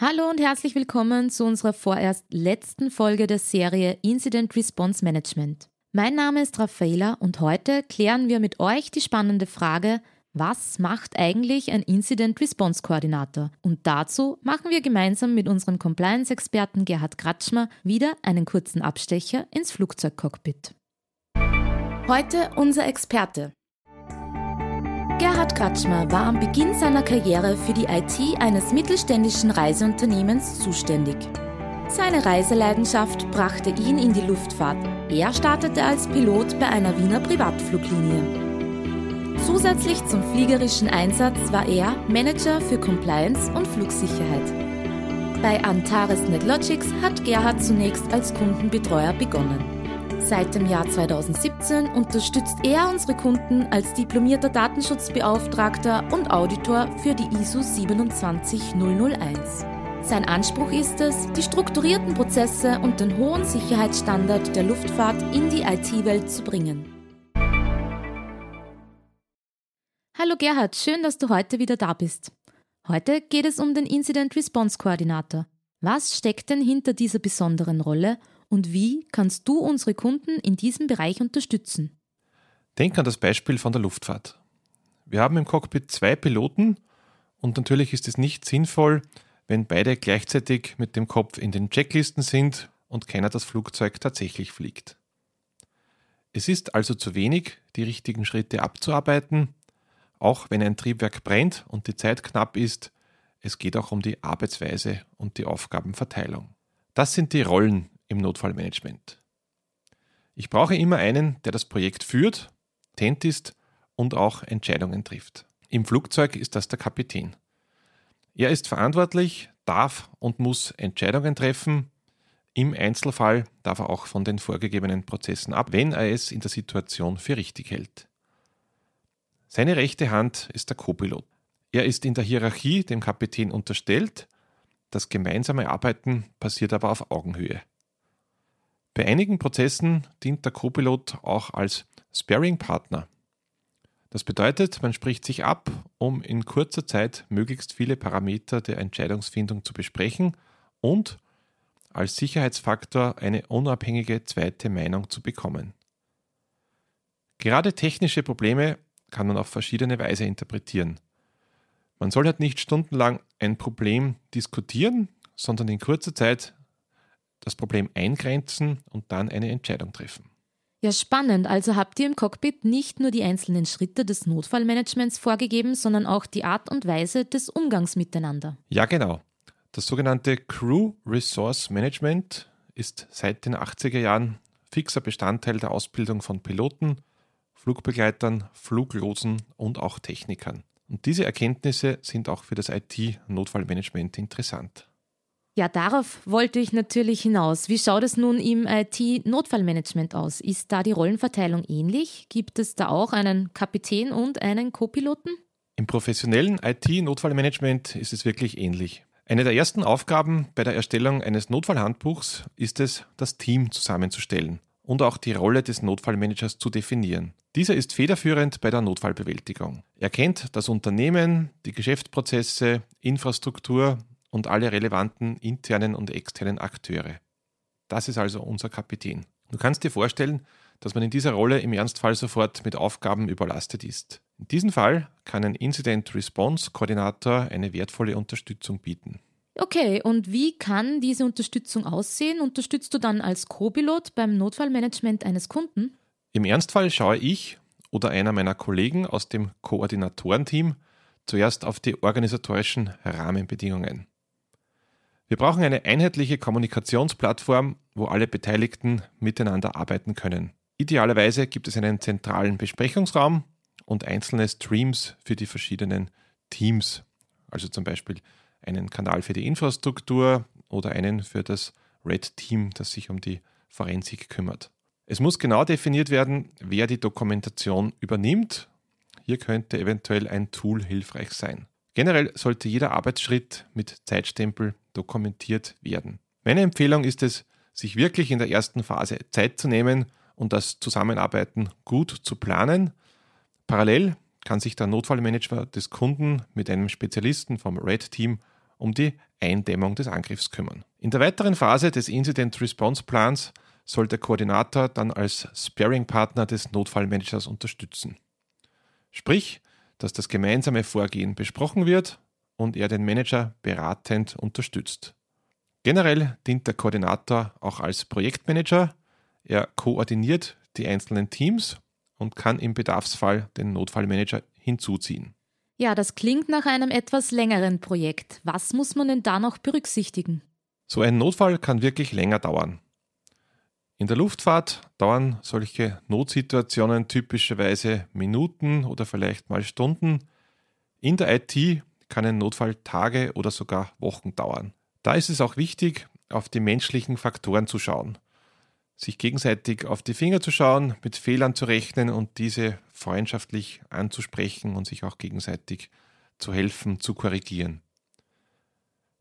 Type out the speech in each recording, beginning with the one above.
Hallo und herzlich willkommen zu unserer vorerst letzten Folge der Serie Incident Response Management. Mein Name ist Raffaela und heute klären wir mit euch die spannende Frage, was macht eigentlich ein Incident Response Koordinator? Und dazu machen wir gemeinsam mit unserem Compliance-Experten Gerhard Kratschmer wieder einen kurzen Abstecher ins Flugzeugcockpit. Heute unser Experte. Gerhard Kratschmer war am Beginn seiner Karriere für die IT eines mittelständischen Reiseunternehmens zuständig. Seine Reiseleidenschaft brachte ihn in die Luftfahrt. Er startete als Pilot bei einer Wiener Privatfluglinie. Zusätzlich zum fliegerischen Einsatz war er Manager für Compliance und Flugsicherheit. Bei Antares NetLogics hat Gerhard zunächst als Kundenbetreuer begonnen. Seit dem Jahr 2017 unterstützt er unsere Kunden als diplomierter Datenschutzbeauftragter und Auditor für die ISO 27001. Sein Anspruch ist es, die strukturierten Prozesse und den hohen Sicherheitsstandard der Luftfahrt in die IT-Welt zu bringen. Hallo Gerhard, schön, dass du heute wieder da bist. Heute geht es um den Incident Response Koordinator. Was steckt denn hinter dieser besonderen Rolle und wie kannst du unsere Kunden in diesem Bereich unterstützen? Denk an das Beispiel von der Luftfahrt. Wir haben im Cockpit zwei Piloten und natürlich ist es nicht sinnvoll, wenn beide gleichzeitig mit dem Kopf in den Checklisten sind und keiner das Flugzeug tatsächlich fliegt. Es ist also zu wenig, die richtigen Schritte abzuarbeiten, auch wenn ein Triebwerk brennt und die Zeit knapp ist, es geht auch um die Arbeitsweise und die Aufgabenverteilung. Das sind die Rollen im Notfallmanagement. Ich brauche immer einen, der das Projekt führt, tent ist und auch Entscheidungen trifft. Im Flugzeug ist das der Kapitän. Er ist verantwortlich, darf und muss Entscheidungen treffen. Im Einzelfall darf er auch von den vorgegebenen Prozessen ab, wenn er es in der Situation für richtig hält. Seine rechte Hand ist der Copilot. Er ist in der Hierarchie dem Kapitän unterstellt. Das gemeinsame Arbeiten passiert aber auf Augenhöhe. Bei einigen Prozessen dient der Copilot auch als Sparing-Partner. Das bedeutet, man spricht sich ab, um in kurzer Zeit möglichst viele Parameter der Entscheidungsfindung zu besprechen und als Sicherheitsfaktor eine unabhängige zweite Meinung zu bekommen. Gerade technische Probleme kann man auf verschiedene Weise interpretieren. Man soll halt nicht stundenlang ein Problem diskutieren, sondern in kurzer Zeit das Problem eingrenzen und dann eine Entscheidung treffen. Ja, spannend. Also habt ihr im Cockpit nicht nur die einzelnen Schritte des Notfallmanagements vorgegeben, sondern auch die Art und Weise des Umgangs miteinander. Ja, genau. Das sogenannte Crew Resource Management ist seit den 80er Jahren fixer Bestandteil der Ausbildung von Piloten, Flugbegleitern, Fluglosen und auch Technikern. Und diese Erkenntnisse sind auch für das IT-Notfallmanagement interessant. Ja, darauf wollte ich natürlich hinaus. Wie schaut es nun im IT-Notfallmanagement aus? Ist da die Rollenverteilung ähnlich? Gibt es da auch einen Kapitän und einen Co-Piloten? Im professionellen IT-Notfallmanagement ist es wirklich ähnlich. Eine der ersten Aufgaben bei der Erstellung eines Notfallhandbuchs ist es, das Team zusammenzustellen und auch die Rolle des Notfallmanagers zu definieren. Dieser ist federführend bei der Notfallbewältigung. Er kennt das Unternehmen, die Geschäftsprozesse, Infrastruktur und alle relevanten internen und externen Akteure. Das ist also unser Kapitän. Du kannst dir vorstellen, dass man in dieser Rolle im Ernstfall sofort mit Aufgaben überlastet ist. In diesem Fall kann ein Incident Response Koordinator eine wertvolle Unterstützung bieten. Okay, und wie kann diese Unterstützung aussehen? Unterstützt du dann als Co-Pilot beim Notfallmanagement eines Kunden? Im Ernstfall schaue ich oder einer meiner Kollegen aus dem Koordinatorenteam zuerst auf die organisatorischen Rahmenbedingungen. Wir brauchen eine einheitliche Kommunikationsplattform, wo alle Beteiligten miteinander arbeiten können. Idealerweise gibt es einen zentralen Besprechungsraum und einzelne Streams für die verschiedenen Teams, also zum Beispiel einen Kanal für die Infrastruktur oder einen für das Red Team, das sich um die Forensik kümmert. Es muss genau definiert werden, wer die Dokumentation übernimmt. Hier könnte eventuell ein Tool hilfreich sein. Generell sollte jeder Arbeitsschritt mit Zeitstempel dokumentiert werden. Meine Empfehlung ist es, sich wirklich in der ersten Phase Zeit zu nehmen und das Zusammenarbeiten gut zu planen. Parallel kann sich der Notfallmanager des Kunden mit einem Spezialisten vom Red Team um die Eindämmung des Angriffs kümmern. In der weiteren Phase des Incident Response Plans soll der Koordinator dann als Sparing-Partner des Notfallmanagers unterstützen. Sprich, dass das gemeinsame Vorgehen besprochen wird und er den Manager beratend unterstützt. Generell dient der Koordinator auch als Projektmanager. Er koordiniert die einzelnen Teams und kann im Bedarfsfall den Notfallmanager hinzuziehen. Ja, das klingt nach einem etwas längeren Projekt. Was muss man denn da noch berücksichtigen? So ein Notfall kann wirklich länger dauern. In der Luftfahrt dauern solche Notsituationen typischerweise Minuten oder vielleicht mal Stunden. In der IT kann ein Notfall Tage oder sogar Wochen dauern. Da ist es auch wichtig, auf die menschlichen Faktoren zu schauen sich gegenseitig auf die Finger zu schauen, mit Fehlern zu rechnen und diese freundschaftlich anzusprechen und sich auch gegenseitig zu helfen, zu korrigieren.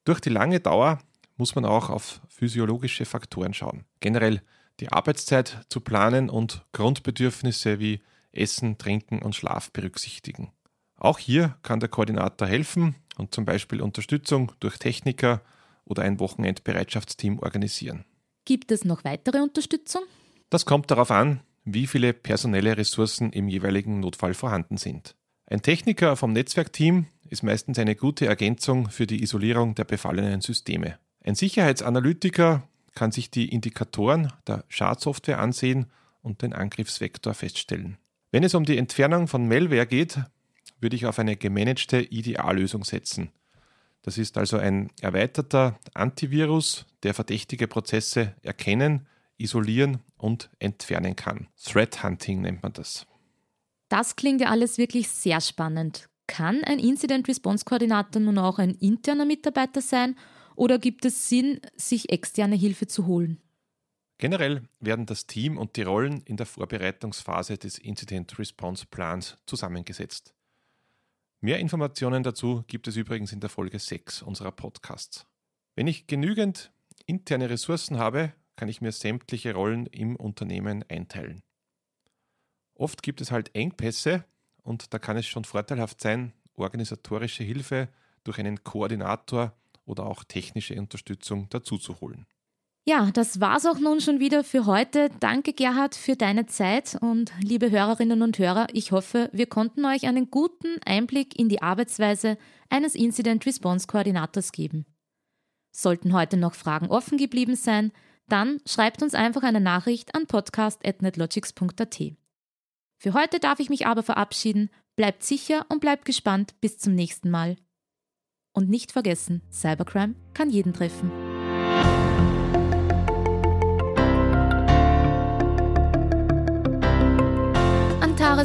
Durch die lange Dauer muss man auch auf physiologische Faktoren schauen. Generell die Arbeitszeit zu planen und Grundbedürfnisse wie Essen, Trinken und Schlaf berücksichtigen. Auch hier kann der Koordinator helfen und zum Beispiel Unterstützung durch Techniker oder ein Wochenendbereitschaftsteam organisieren. Gibt es noch weitere Unterstützung? Das kommt darauf an, wie viele personelle Ressourcen im jeweiligen Notfall vorhanden sind. Ein Techniker vom Netzwerkteam ist meistens eine gute Ergänzung für die Isolierung der befallenen Systeme. Ein Sicherheitsanalytiker kann sich die Indikatoren der Schadsoftware ansehen und den Angriffsvektor feststellen. Wenn es um die Entfernung von Malware geht, würde ich auf eine gemanagte IDA-Lösung setzen. Das ist also ein erweiterter Antivirus, der verdächtige Prozesse erkennen, isolieren und entfernen kann. Threat Hunting nennt man das. Das klingt ja alles wirklich sehr spannend. Kann ein Incident Response Koordinator nun auch ein interner Mitarbeiter sein oder gibt es Sinn, sich externe Hilfe zu holen? Generell werden das Team und die Rollen in der Vorbereitungsphase des Incident Response Plans zusammengesetzt. Mehr Informationen dazu gibt es übrigens in der Folge 6 unserer Podcasts. Wenn ich genügend interne Ressourcen habe, kann ich mir sämtliche Rollen im Unternehmen einteilen. Oft gibt es halt Engpässe und da kann es schon vorteilhaft sein, organisatorische Hilfe durch einen Koordinator oder auch technische Unterstützung dazuzuholen. Ja, das war's auch nun schon wieder für heute. Danke, Gerhard, für deine Zeit und liebe Hörerinnen und Hörer, ich hoffe, wir konnten euch einen guten Einblick in die Arbeitsweise eines Incident Response Koordinators geben. Sollten heute noch Fragen offen geblieben sein, dann schreibt uns einfach eine Nachricht an podcast.netlogics.at. Für heute darf ich mich aber verabschieden. Bleibt sicher und bleibt gespannt. Bis zum nächsten Mal. Und nicht vergessen, Cybercrime kann jeden treffen.